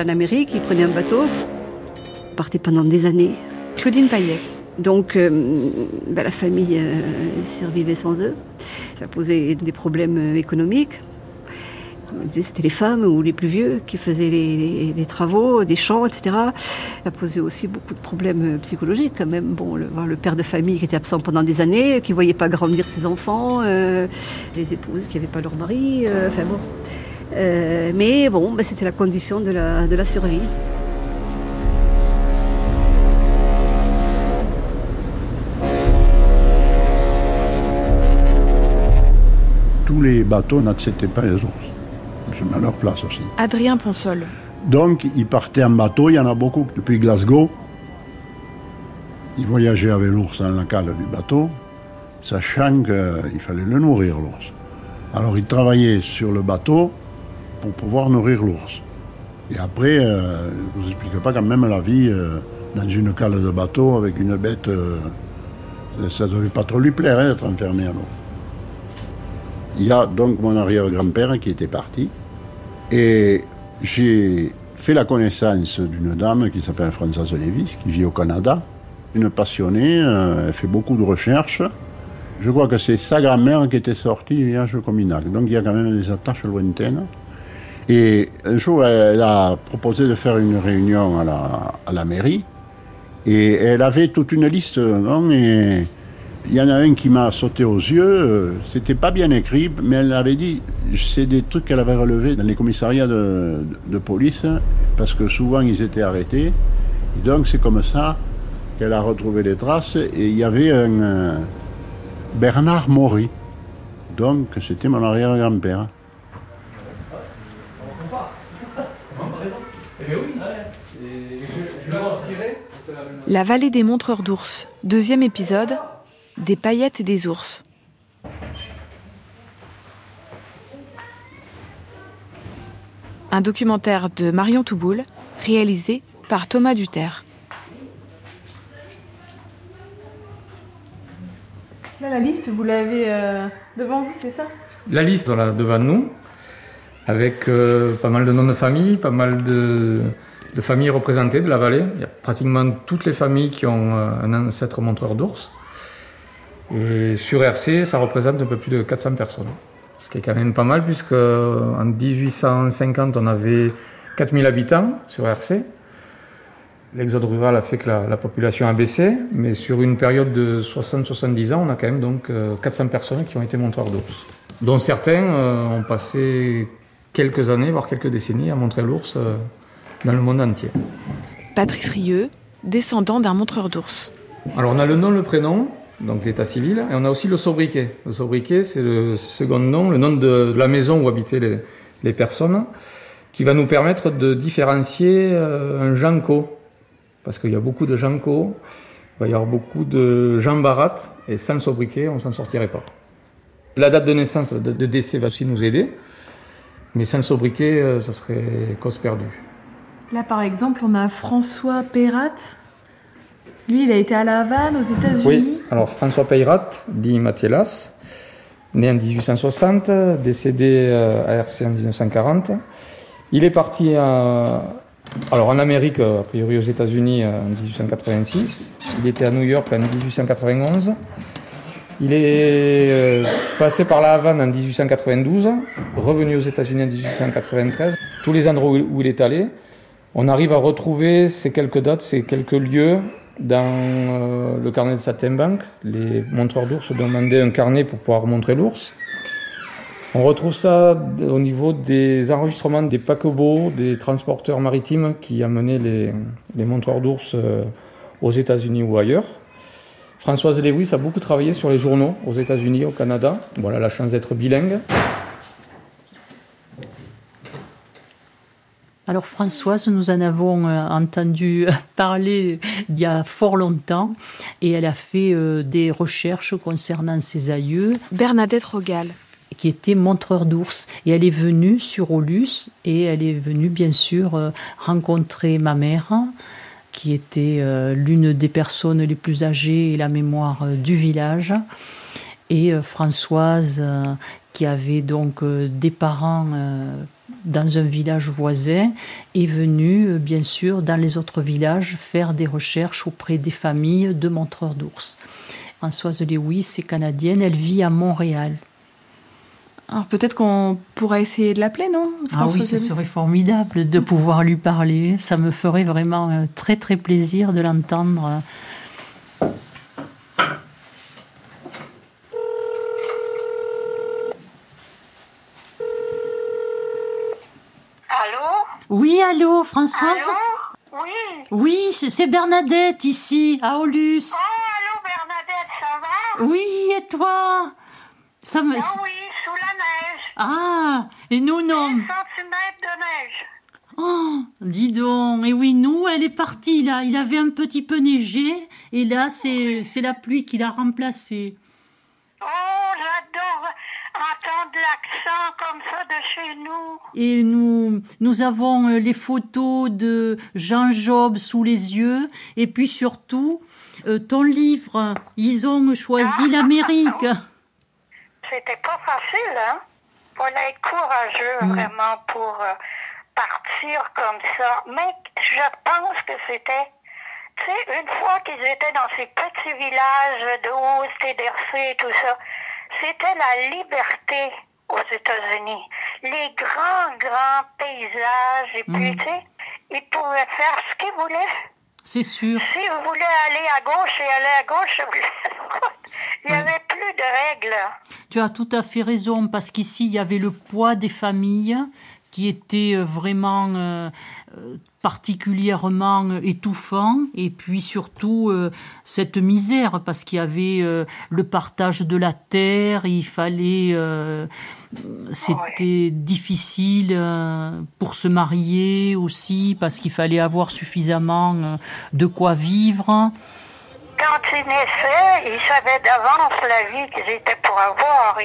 en Amérique, il prenait un bateau, il partait pendant des années. Claudine Payès. Donc euh, ben, la famille euh, survivait sans eux. Ça posait des problèmes euh, économiques. On disait, c'était les femmes ou les plus vieux qui faisaient les, les- les travaux, des champs, etc. Ça posait aussi beaucoup de problèmes psychologiques quand même. Bon, le, père de famille qui était absent pendant des années, qui voyait pas grandir ses enfants, euh, les épouses qui n'avaient pas leur mari, enfin bon. Euh, mais bon, ben, c'était la condition de la, de la survie. Tous les bateaux n'acceptaient pas les ours. Je mets à leur place aussi. Adrien Ponsol. Donc, ils partaient en bateau, il y en a beaucoup depuis Glasgow. Ils voyageaient avec l'ours dans la cale du bateau, sachant qu'il fallait le nourrir, l'ours. Alors, ils travaillaient sur le bateau pour pouvoir nourrir l'ours. Et après, euh, je vous explique pas quand même la vie euh, dans une cale de bateau avec une bête. euh, ça ne devait pas trop lui plaire hein, d'être enfermé à l'eau. Il y a donc mon arrière-grand-père qui était parti. Et j'ai fait la connaissance d'une dame qui s'appelle Françoise Lévis, qui vit au Canada. Une passionnée, elle fait beaucoup de recherches. Je crois que c'est sa grand-mère qui était sortie du village Cominac. Donc il y a quand même des attaches lointaines. Et un jour, elle a proposé de faire une réunion à la, mairie. Et elle avait toute une liste de noms. Et il y en a un qui m'a sauté aux yeux. C'était pas bien écrit, mais elle avait dit c'est des trucs qu'elle avait relevés dans les commissariats de, de police, parce que souvent ils étaient arrêtés. Et donc c'est comme ça qu'elle a retrouvé les traces. Et il y avait un euh, Bernard Maury. Donc c'était mon arrière-grand-père. La vallée des montreurs d'ours. Deuxième épisode. Des paillettes et des ours. Un documentaire de Marion Touboul, réalisé par Thomas Duterre. Là, la liste, vous l'avez euh, devant vous, c'est ça? La liste voilà, devant nous, avec euh, pas mal de noms de famille, pas mal de, de familles représentées de la vallée. Il y a pratiquement toutes les familles qui ont euh, un ancêtre montreur d'ours. Et sur RC, ça représente un peu plus de 400 personnes. Ce qui est quand même pas mal, puisque en 1850, on avait 4000 habitants sur RC. L'exode rural a fait que la, la population a baissé, mais sur une période de 60-70 ans, on a quand même donc euh, 400 personnes qui ont été montreurs d'ours, dont certains euh, ont passé quelques années, voire quelques décennies, à montrer l'ours euh, dans le monde entier. Patrice Rieux, descendant d'un montreur d'ours. Alors on a le nom, le prénom, donc l'état civil, et on a aussi le sobriquet. Le sobriquet, c'est le second nom, le nom de la maison où habitaient les, les personnes, qui va nous permettre de différencier euh, un Janco, parce qu'il y a beaucoup de Janco, il va y avoir beaucoup de Jean Barat, et sans le sobriquet, on s'en sortirait pas. La date de naissance, la date de décès va aussi nous aider, mais sans le sobriquet, euh, ça serait cause perdue. Là, par exemple, on a François Peyrat. Lui, il a été à La Havane, aux États-Unis. Oui, alors François Peyrat, dit Mathias, né en 1860, décédé euh, à RC en 1940. Il est parti alors en Amérique, a priori aux États-Unis euh, en 1886. Il était à New York en 1891. Il est euh, passé par la Havane en 1892, revenu aux États-Unis en 1893. Tous les endroits où il est allé, on arrive à retrouver ces quelques dates, ces quelques lieux dans euh, le carnet de Saltimbanque. Les montreurs d'ours demandaient un carnet pour pouvoir montrer l'ours. On retrouve ça au niveau des enregistrements des paquebots, des transporteurs maritimes qui amenaient les, les montreurs d'ours euh, aux États-Unis ou ailleurs. Françoise Lewis a beaucoup travaillé sur les journaux aux États-Unis, au Canada. Voilà la chance d'être bilingue. Alors Françoise, nous en avons euh, entendu parler il y a fort longtemps et elle a fait euh, des recherches concernant ses aïeux Bernadette Rogal. qui étaient montreurs d'ours. Et elle est venue sur Aulus et elle est venue bien sûr euh, rencontrer ma mère qui était l'une des personnes les plus âgées et la mémoire du village. Et Françoise, qui avait donc des parents dans un village voisin, est venue, bien sûr, dans les autres villages, faire des recherches auprès des familles de montreurs d'ours. Françoise Lewis est canadienne, elle vit à Montréal. Alors peut-être qu'on pourrait essayer de l'appeler, non Ah oui, ce serait formidable de pouvoir lui parler. Ça me ferait vraiment euh, très très plaisir de l'entendre. Allô Oui, allô, Françoise Allô Oui. Oui, c'est Bernadette ici, à Aulus. Oh, allô Bernadette, ça va Oui, et toi? Ça me... Ah oui, sous la neige. Ah, et nous non. 10 centimètres de neige. Oh, dis donc. Et oui, nous, elle est partie là. Il avait un petit peu neigé, et là, c'est la pluie qui l'a remplacé. Oh, j'adore entendre l'accent comme ça de chez nous. Et nous, nous avons euh, les photos de Jean Job sous les yeux, et puis surtout, euh, ton livre. Ils ont choisi l'Amérique. C'était pas facile, hein? Fallait être courageux, Mm. vraiment, pour euh, partir comme ça. Mais je pense que c'était, tu sais, une fois qu'ils étaient dans ces petits villages de Haute-Tédercé et tout ça, c'était la liberté aux États-Unis. Les grands, grands paysages, et puis, Mm. tu sais, ils pouvaient faire ce qu'ils voulaient. C'est sûr. Si vous voulez aller à gauche et aller à gauche. Il n'y Ouais. avait plus de règles. Tu as tout à fait raison, parce qu'ici, il y avait le poids des familles qui était euh, vraiment euh, euh, particulièrement étouffant, et puis surtout euh, cette misère, parce qu'il y avait euh, le partage de la terre, il fallait... c'était difficile euh, pour se marier aussi, parce qu'il fallait avoir suffisamment euh, de quoi vivre. Quand ils naissaient, ils savaient d'avance la vie qu'ils étaient pour avoir.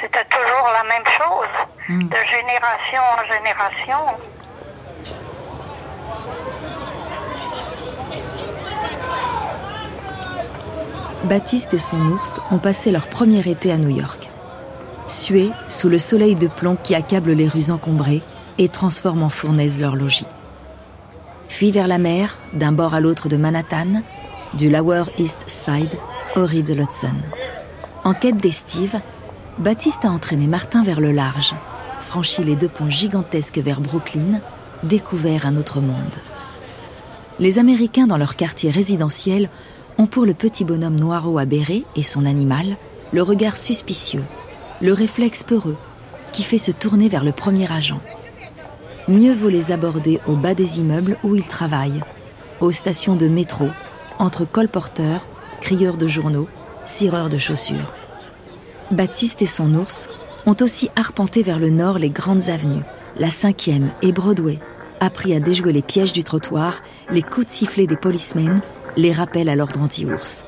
C'était toujours la même chose, Mm. de génération en génération. Baptiste et son ours ont passé leur premier été à New York. Sués sous le soleil de plomb qui accable les rues encombrées et transforme en fournaise leur logis. Puis vers la mer, d'un bord à l'autre de Manhattan, du Lower East Side aux rives de l'Hudson. En quête d'estive, Baptiste a entraîné Martin vers le large, franchi les deux ponts gigantesques vers Brooklyn, découvert un autre monde. Les Américains dans leur quartier résidentiel ont pour le petit bonhomme noiro à béret et son animal le regard suspicieux, le réflexe peureux qui fait se tourner vers le premier agent. Mieux vaut les aborder au bas des immeubles où ils travaillent, aux stations de métro, entre colporteurs, crieurs de journaux, cireurs de chaussures. Baptiste et son ours ont aussi arpenté vers le nord les grandes avenues, la 5e et Broadway, appris à déjouer les pièges du trottoir, les coups de sifflet des policemen, les rappels à l'ordre anti-ours.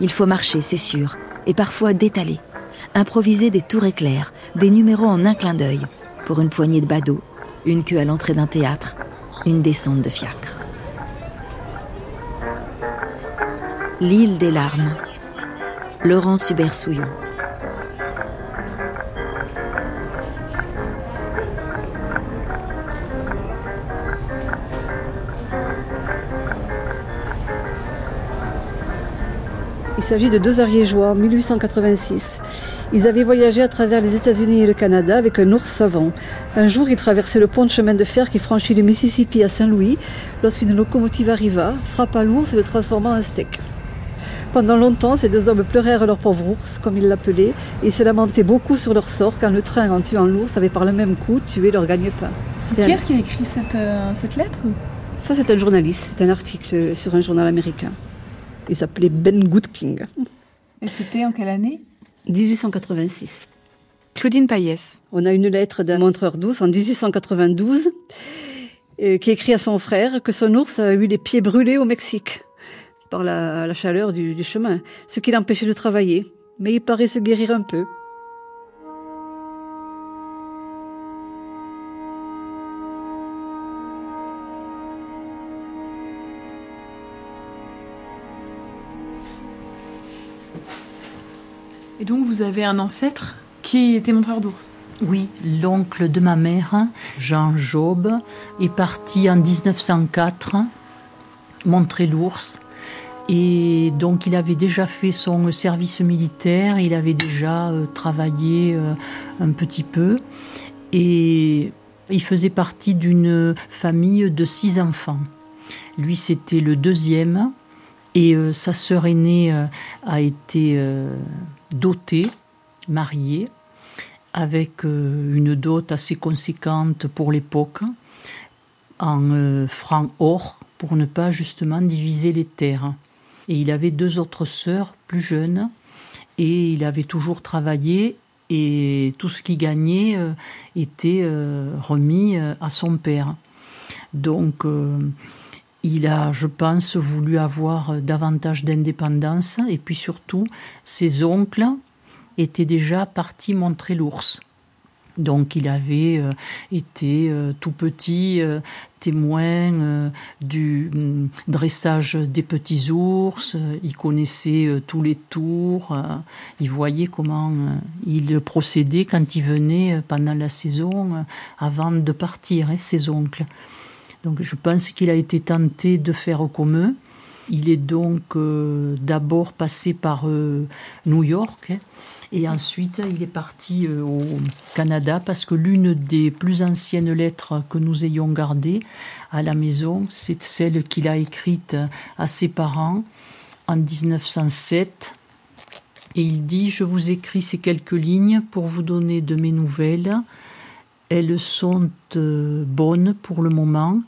Il faut marcher, c'est sûr, et parfois détaler, improviser des tours éclairs, des numéros en un clin d'œil, pour une poignée de badauds, une queue à l'entrée d'un théâtre, une descente de fiacre. L'île des larmes. Laurence Hubert Il s'agit de deux ariégeois, 1886. Ils avaient voyagé à travers les États-Unis et le Canada avec un ours savant. Un jour, ils traversaient le pont de chemin de fer qui franchit le Mississippi à Saint-Louis lorsqu'une locomotive arriva, frappa l'ours et le transforma en steak. Pendant longtemps, ces deux hommes pleurèrent leur pauvre ours, comme ils l'appelaient, et se lamentaient beaucoup sur leur sort quand le train, en tuant l'ours, avait par le même coup tué leur gagne-pain. Qui est-ce qui a écrit cette, euh, cette lettre? Ça, c'est un journaliste, c'est un article sur un journal américain. Il s'appelait Ben Goodking. Et c'était en quelle année? 1886. Claudine Payès. On a une lettre d'un montreur d'ours en 1892 euh, qui écrit à son frère que son ours a eu les pieds brûlés au Mexique par la, la chaleur du, du chemin, ce qui l'empêchait de travailler. Mais il paraît se guérir un peu. Et donc vous avez un ancêtre qui était montreur d'ours Oui, l'oncle de ma mère, Jean Job, est parti en 1904 montrer l'ours. Et donc il avait déjà fait son service militaire, il avait déjà euh, travaillé euh, un petit peu. Et il faisait partie d'une famille de six enfants. Lui, c'était le deuxième. Et euh, sa sœur aînée a été dotée, mariée, avec une dot assez conséquente pour l'époque, en francs or, pour ne pas justement diviser les terres. Et il avait deux autres sœurs plus jeunes et il avait toujours travaillé et tout ce qu'il gagnait euh, était euh, remis euh, à son père. Donc il a, je pense, voulu avoir davantage d'indépendance et puis surtout ses oncles étaient déjà partis montrer l'ours. Donc il avait euh, été euh, tout petit euh, témoin du mm, dressage des petits ours, il connaissait tous les tours, il voyait comment il procédait quand il venait pendant la saison avant de partir, hein, ses oncles. Donc je pense qu'il a été tenté de faire comme eux. Il est donc d'abord passé par New York. Hein, et ensuite, il est parti euh, au Canada parce que l'une des plus anciennes lettres que nous ayons gardées à la maison, c'est celle qu'il a écrite à ses parents en 1907. Et il dit Je vous écris ces quelques lignes pour vous donner de mes nouvelles. Elles sont euh, bonnes pour le moment.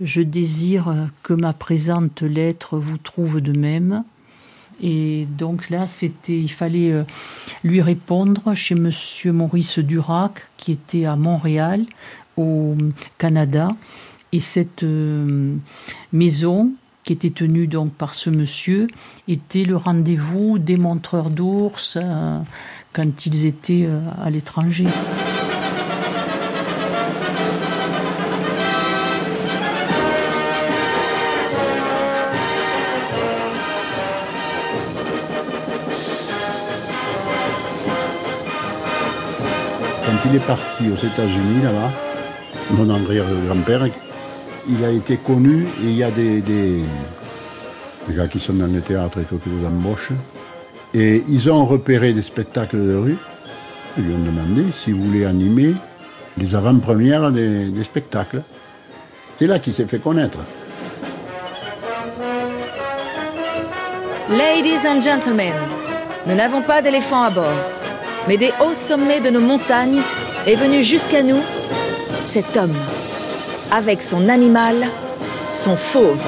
Je désire que ma présente lettre vous trouve de même. Et donc là, c'était, il fallait euh, lui répondre chez Monsieur Maurice Durac, qui était à Montréal, au Canada. Et cette euh, maison, qui était tenue donc par ce monsieur, était le rendez-vous des montreurs d'ours euh, quand ils étaient à l'étranger. Il est parti aux États-Unis, là-bas, mon arrière-grand-père, il a été connu et il y a des, des, gars qui sont dans le théâtre et tout qui vous embauchent. Et ils ont repéré des spectacles de rue. Ils lui ont demandé s'il voulait animer les avant-premières des, des spectacles. C'est là qu'il s'est fait connaître. Ladies and gentlemen, nous n'avons pas d'éléphants à bord mais des hauts sommets de nos montagnes est venu jusqu'à nous cet homme, avec son animal, son fauve.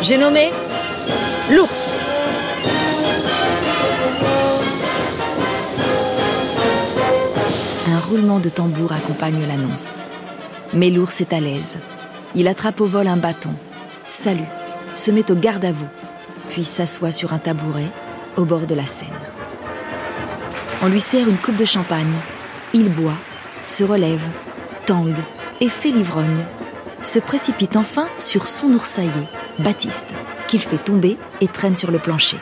J'ai nommé l'ours. Un roulement de tambour accompagne l'annonce. Mais l'ours est à l'aise. Il attrape au vol un bâton, salue, se met au garde à vous, puis s'assoit sur un tabouret au bord de la Seine. On lui sert une coupe de champagne. Il boit, se relève, tangue et fait l'ivrogne. Se précipite enfin sur son oursaillé, Baptiste, qu'il fait tomber et traîne sur le plancher.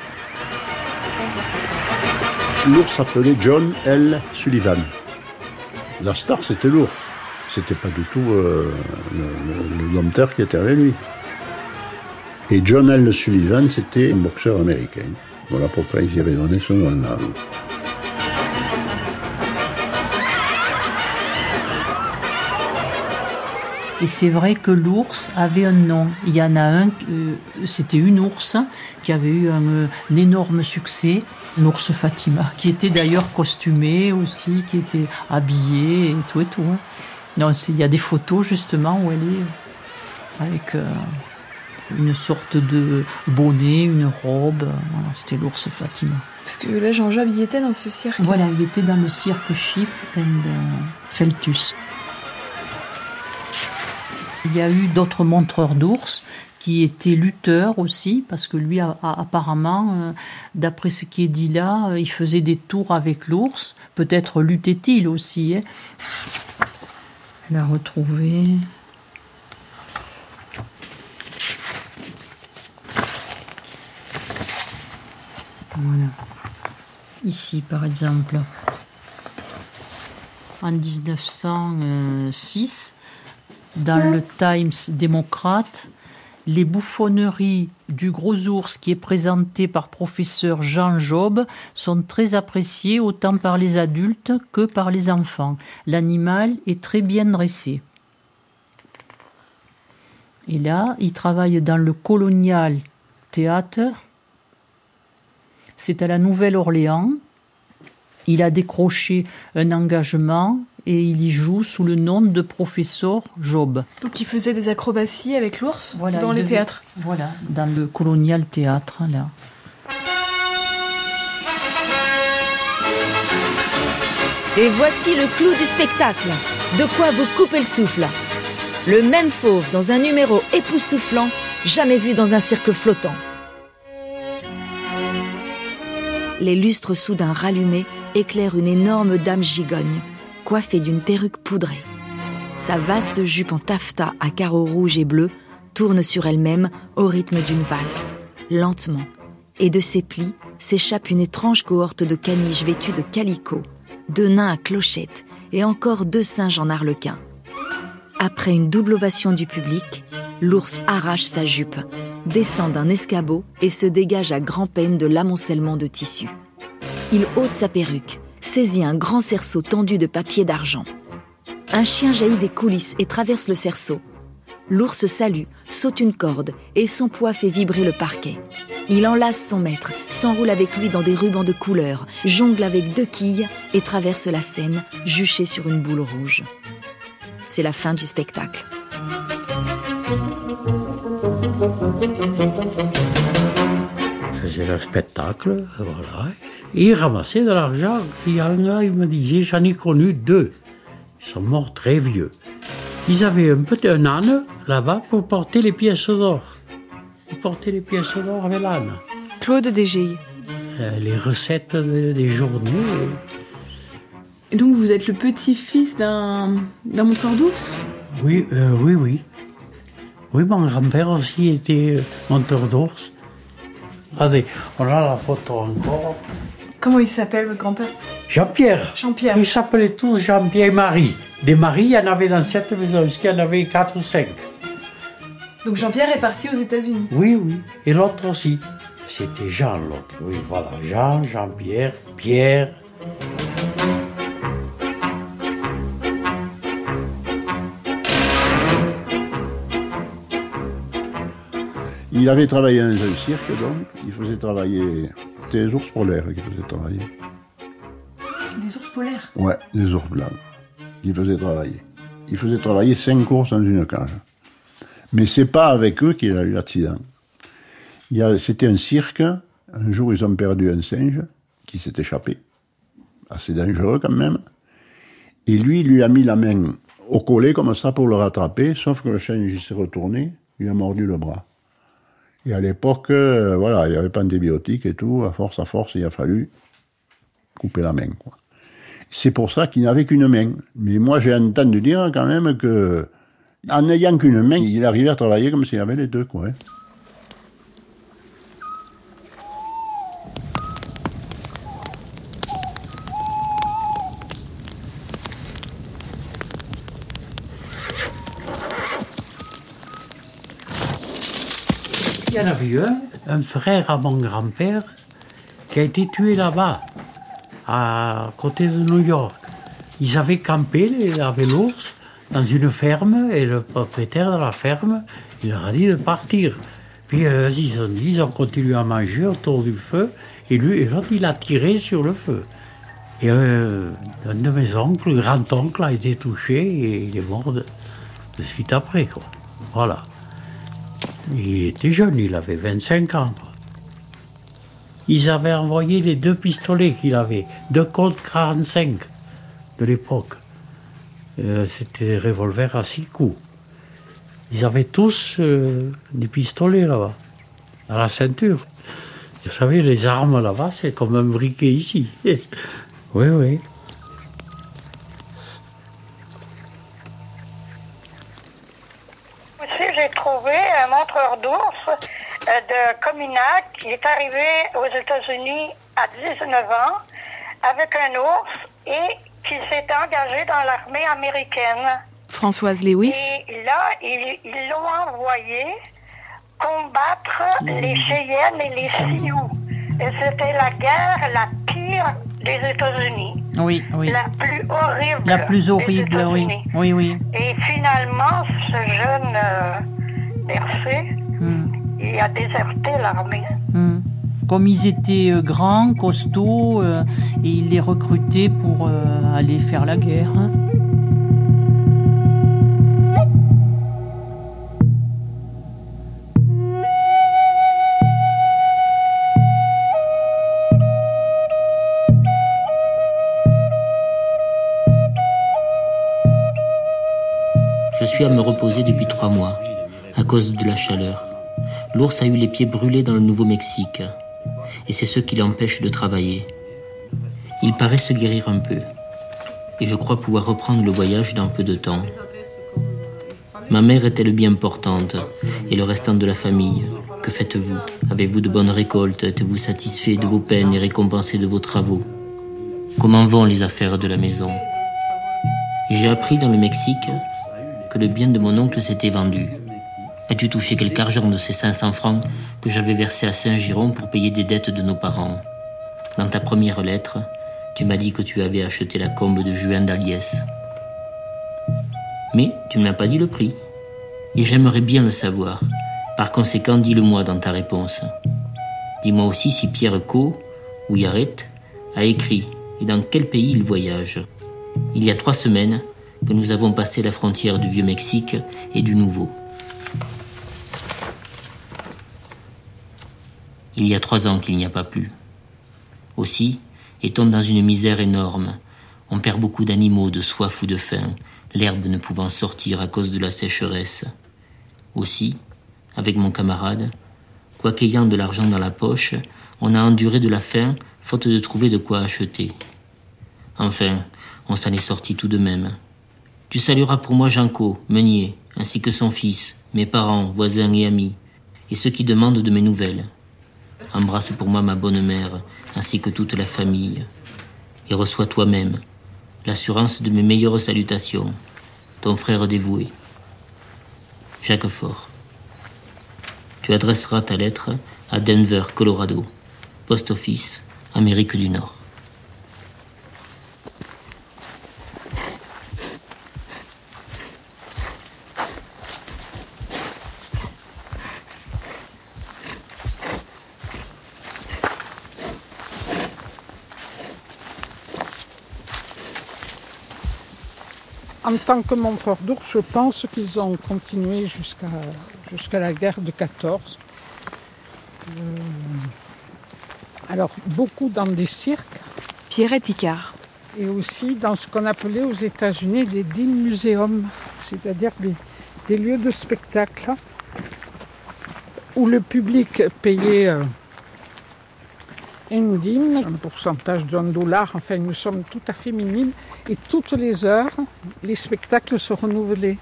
L'ours s'appelait John L. Sullivan. La star, c'était l'ours. C'était pas du tout euh, le, dompteur qui était avec lui. Et John L. Sullivan, c'était un boxeur américain. Voilà pourquoi il y avait donné ce nom-là. Et c'est vrai que l'ours avait un nom. Il y en a un, euh, c'était une ours qui avait eu un, énorme succès, l'ours Fatima, qui était d'ailleurs costumée aussi, qui était habillée et tout et tout. Hein. Non, il y a des photos justement où elle est avec euh, une sorte de bonnet, une robe. c'était l'ours Fatima. Parce que là, Jean-Jacques, il était dans ce cirque. Voilà, il était dans le cirque Chip and euh, Feltus. Il y a eu d'autres montreurs d'ours qui étaient lutteurs aussi, parce que lui, apparemment, euh, d'après ce qui est dit là, euh, il faisait des tours avec l'ours. Peut-être luttait-il aussi. Hein. Elle a retrouvé. Voilà. Ici, par exemple. en 1906 dans le Times démocrate les bouffonneries du gros ours qui est présenté par professeur Jean Job sont très appréciées autant par les adultes que par les enfants. L'animal est très bien dressé. Et là, il travaille dans le Colonial Theatre. C'est à la Nouvelle-Orléans. Il a décroché un engagement et il y joue sous le nom de professeur Job. Donc il faisait des acrobaties avec l'ours dans les théâtres Voilà, dans le colonial théâtre, là. Et voici le clou du spectacle. De quoi vous couper le souffle. Le même fauve dans un numéro époustouflant, jamais vu dans un cirque flottant. Les lustres soudain rallumés éclairent une énorme dame gigogne coiffée d'une perruque poudrée. Sa vaste jupe en taffetas à carreaux rouges et bleus tourne sur elle-même au rythme d'une valse, lentement, et de ses plis s'échappe une étrange cohorte de caniches vêtues de calicot, de nains à clochettes et encore deux singes en arlequin. Après une double ovation du public, l'ours arrache sa jupe, descend d'un escabeau et se dégage à grand-peine de l'amoncellement de tissu. Il ôte sa perruque, saisit un grand cerceau tendu de papier d'argent. Un chien jaillit des coulisses et traverse le cerceau. L'ours salue, saute une corde et son poids fait vibrer le parquet. Il enlace son maître, s'enroule avec lui dans des rubans de couleur, jongle avec deux quilles et traverse la scène, juché sur une boule rouge. C'est la fin du spectacle. Faisait le spectacle, voilà. Il ramassait de l'argent. Il y a un gars, il me disait, j'en ai connu deux. Ils sont morts très vieux. Ils avaient un petit un âne là-bas pour porter les pièces d'or. Ils portaient les pièces d'or avec l'âne. Claude Dégey. Euh, les recettes des journées. Et donc vous êtes le petit-fils d'un montreur d'ours? Oui, euh, oui, oui. Oui, mon grand-père aussi était euh, monteur d'ours. Regardez, on a la photo encore. Comment il s'appelle, votre grand-père? Jean-Pierre. Jean-Pierre. Ils s'appelaient tous Jean-Pierre et Marie. Des maris, il y en avait dans cette maison, il y en avait quatre ou cinq. Donc Jean-Pierre est parti aux États-Unis Oui, oui. Et l'autre aussi. C'était Jean, l'autre. Oui, voilà. Jean, Jean-Pierre, Pierre. Il avait travaillé dans un cirque, donc. Il faisait travailler des ours polaires qui faisaient travailler. Des ours polaires Ouais, des ours blancs. Il faisait travailler. Il faisait travailler cinq courses dans une cage. Mais c'est pas avec eux qu'il a eu l'accident. C'était un cirque. Un jour, ils ont perdu un singe qui s'est échappé. Assez dangereux quand même. Et lui, il lui a mis la main au collet comme ça pour le rattraper, sauf que le singe s'est retourné, il a mordu le bras. Et à l'époque, euh, voilà, il n'y avait pas d'antibiotiques et tout. À force, à force, il a fallu couper la main. C'est pour ça qu'il n'avait qu'une main. Mais moi, j'ai entendu dire quand même que, en n'ayant qu'une main, il arrivait à travailler comme s'il avait les deux, quoi. Hein. Il y en avait un, un frère à mon grand-père, qui a été tué là-bas, à côté de New York. Ils avaient campé, avaient l'ours, dans une ferme, et le propriétaire de la ferme, il leur a dit de partir. Puis euh, ils ont dit, ils ont continué à manger autour du feu, et lui, il a tiré sur le feu. Et euh, un de mes oncles, le grand-oncle, a été touché, et il est mort de, de suite après, quoi. Voilà. Il était jeune, il avait 25 ans. Ils avaient envoyé les deux pistolets qu'il avait, deux Colt 45 de l'époque. Euh, c'était des revolvers à six coups. Ils avaient tous euh, des pistolets là-bas, à la ceinture. Vous savez, les armes là-bas, c'est comme un briquet ici. oui, oui. Cominac qui est arrivé aux États-Unis à 19 ans avec un ours et qui s'est engagé dans l'armée américaine. Françoise Lewis. Et là, ils l'ont envoyé combattre les Cheyennes et les Sioux. Et c'était la guerre la pire des États-Unis. Oui, oui. La plus horrible. La plus horrible, oui. Oui, oui. Et finalement, ce jeune euh, hmm. Il a déserté l'armée. Hmm. Comme ils étaient euh, grands, costauds, euh, et il les recrutait pour euh, aller faire la guerre. Hein. à me reposer depuis trois mois, à cause de la chaleur. L'ours a eu les pieds brûlés dans le Nouveau-Mexique, et c'est ce qui l'empêche de travailler. Il paraît se guérir un peu, et je crois pouvoir reprendre le voyage dans peu de temps. Ma mère est-elle bien portante, et le restant de la famille Que faites-vous? Avez-vous de bonnes récoltes? Êtes-vous satisfait de vos peines et récompensé de vos travaux? Comment vont les affaires de la maison? J'ai appris dans le Mexique que le bien de mon oncle s'était vendu. As-tu touché quelque argent de ces 500 francs que j'avais versés à Saint-Giron pour payer des dettes de nos parents? Dans ta première lettre, tu m'as dit que tu avais acheté la combe de Juin d'Aliès. Mais tu ne m'as pas dit le prix. Et j'aimerais bien le savoir. Par conséquent, dis-le-moi dans ta réponse. Dis-moi aussi si Pierre Co, ou Yaret, a écrit et dans quel pays il voyage. Il y a trois semaines, que nous avons passé la frontière du Vieux Mexique et du Nouveau. Il y a trois ans qu'il n'y a pas plu. Aussi, est-on dans une misère énorme. On perd beaucoup d'animaux de soif ou de faim, l'herbe ne pouvant sortir à cause de la sécheresse. Aussi, avec mon camarade, quoiqu'ayant de l'argent dans la poche, on a enduré de la faim faute de trouver de quoi acheter. Enfin, on s'en est sorti tout de même. Tu salueras pour moi Janco, meunier, ainsi que son fils, mes parents, voisins et amis, et ceux qui demandent de mes nouvelles. Embrasse pour moi ma bonne mère, ainsi que toute la famille, et reçois toi-même l'assurance de mes meilleures salutations, ton frère dévoué, Jacques Fort. Tu adresseras ta lettre à Denver, Colorado, Post Office, Amérique du Nord. En tant que montreur d'ours, je pense qu'ils ont continué jusqu'à jusqu'à la guerre de 14. Euh, alors, beaucoup dans des cirques. Pierre Ticard. Et aussi dans ce qu'on appelait aux États-Unis les Dean Museums, c'est-à-dire des, des, lieux de spectacle où le public payait. Euh, une un pourcentage d'un dollar, enfin nous sommes tout à fait minimes, et toutes les heures, les spectacles se renouvelaient.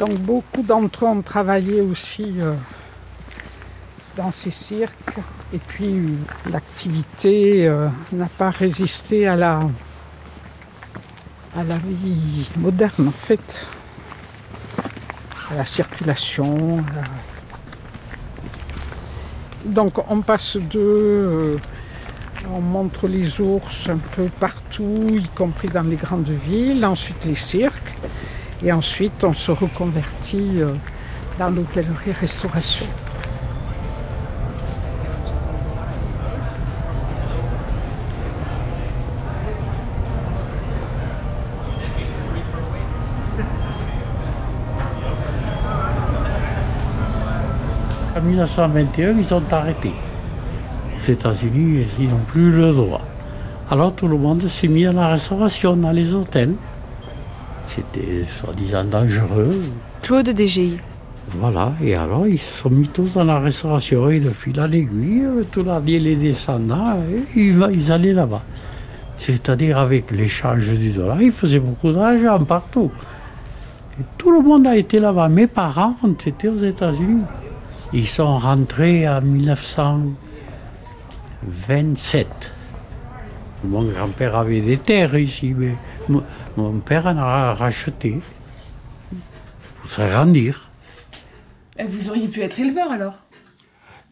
Donc beaucoup d'entre eux ont travaillé aussi euh, dans ces cirques, et puis l'activité euh, n'a pas résisté à la, à la vie moderne en fait, à la circulation, donc on passe de... Euh, on montre les ours un peu partout, y compris dans les grandes villes, ensuite les cirques, et ensuite on se reconvertit euh, dans l'hôtellerie-restauration. En 1921, ils sont arrêtés. Les États-Unis, ils n'ont plus le droit. Alors tout le monde s'est mis à la restauration dans les hôtels. C'était soi-disant dangereux. Claude DGI. Voilà, et alors ils se sont mis tous dans la restauration et de fil en aiguille, tout l'année les descendants, ils, allaient là-bas. C'est-à-dire avec l'échange du dollar, ils faisaient beaucoup d'argent partout. Et tout le monde a été là-bas. Mes parents, étaient aux États-Unis. Ils sont rentrés en 1927. Mon grand-père avait des terres ici, mais mon, père en a racheté pour s'agrandir. Vous auriez pu être éleveur alors?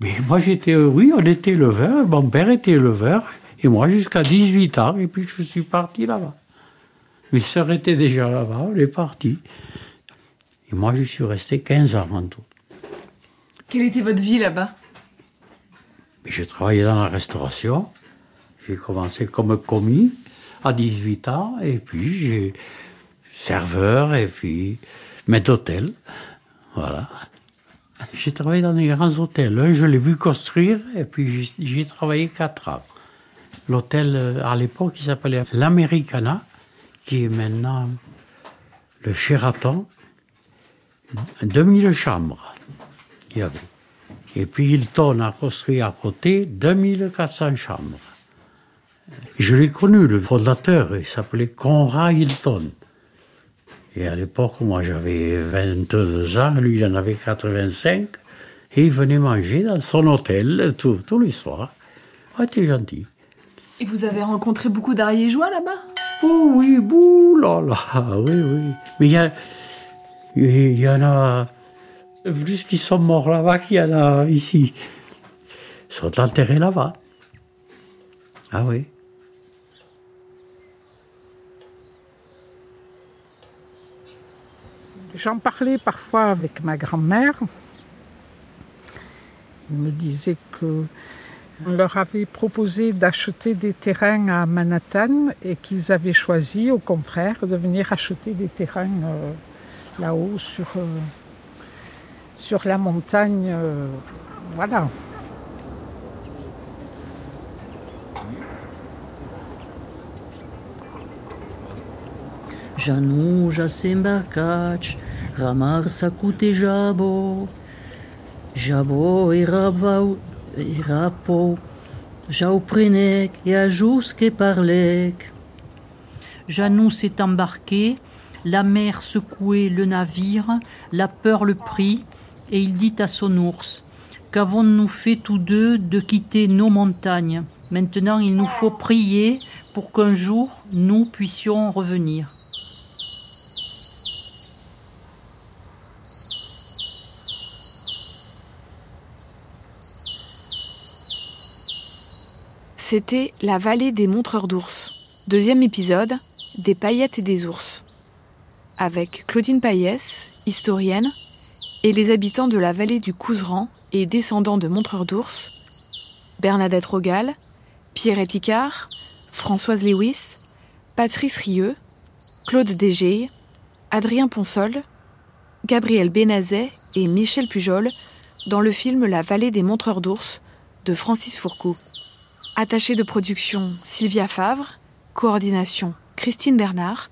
Mais moi j'étais, oui, on était éleveur, mon père était éleveur, et moi jusqu'à 18 ans, et puis je suis parti là-bas. Mes sœurs étaient déjà là-bas, on est parti. Et moi je suis resté 15 ans en tout. Quelle était votre vie là-bas? J'ai travaillé dans la restauration. J'ai commencé comme commis à 18 ans, et puis j'ai serveur, et puis maître d'hôtel. Voilà. J'ai travaillé dans des grands hôtels. je l'ai vu construire, et puis j'ai travaillé 4 ans. L'hôtel, euh, à l'époque, il s'appelait l'Americana, qui est maintenant le Sheraton. 2000 chambres, il y avait. Et puis Hilton a construit à côté 2400 chambres. Je l'ai connu, le fondateur, il s'appelait Conrad Hilton. Et à l'époque, moi j'avais 22 ans, lui il en avait 85, et il venait manger dans son hôtel tous les soirs. Ah, t'es gentil. Et vous avez rencontré beaucoup d'ariégeois là-bas? Oh oui, bouh là là, oui, oui. Mais il y, a, il y en a plus qui sont morts là-bas qu'il y en a ici. Ils sont enterrés là-bas. Ah oui. J'en parlais parfois avec ma grand-mère. Elle me disait que on leur avait proposé d'acheter des terrains à Manhattan et qu'ils avaient choisi, au contraire, de venir acheter des terrains euh, là-haut sur, euh, sur la montagne. Euh, voilà. Janu, Jasembarkach, Ramar Sakute Jabo, Jabo et et Rapo, et Ajouske Parlek. Janou s'est embarqué, la mer secouait le navire, la peur le prit, et il dit à son ours Qu'avons-nous fait tous deux de quitter nos montagnes? Maintenant il nous faut prier pour qu'un jour nous puissions revenir. C'était La vallée des montreurs d'ours. Deuxième épisode, Des paillettes et des ours. Avec Claudine Paillès, historienne, et les habitants de la vallée du Couseran et descendants de montreurs d'ours, Bernadette Rogal, Pierre Icard, Françoise Lewis, Patrice Rieux, Claude Dégey, Adrien Ponsol, Gabriel Bénazet et Michel Pujol dans le film La vallée des montreurs d'ours de Francis Fourcou. Attachée de production Sylvia Favre, coordination Christine Bernard,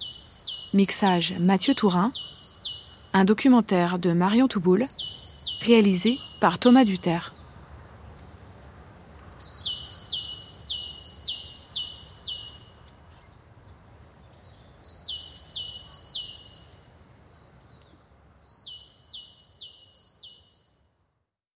mixage Mathieu Tourin, un documentaire de Marion Touboul, réalisé par Thomas Duterre.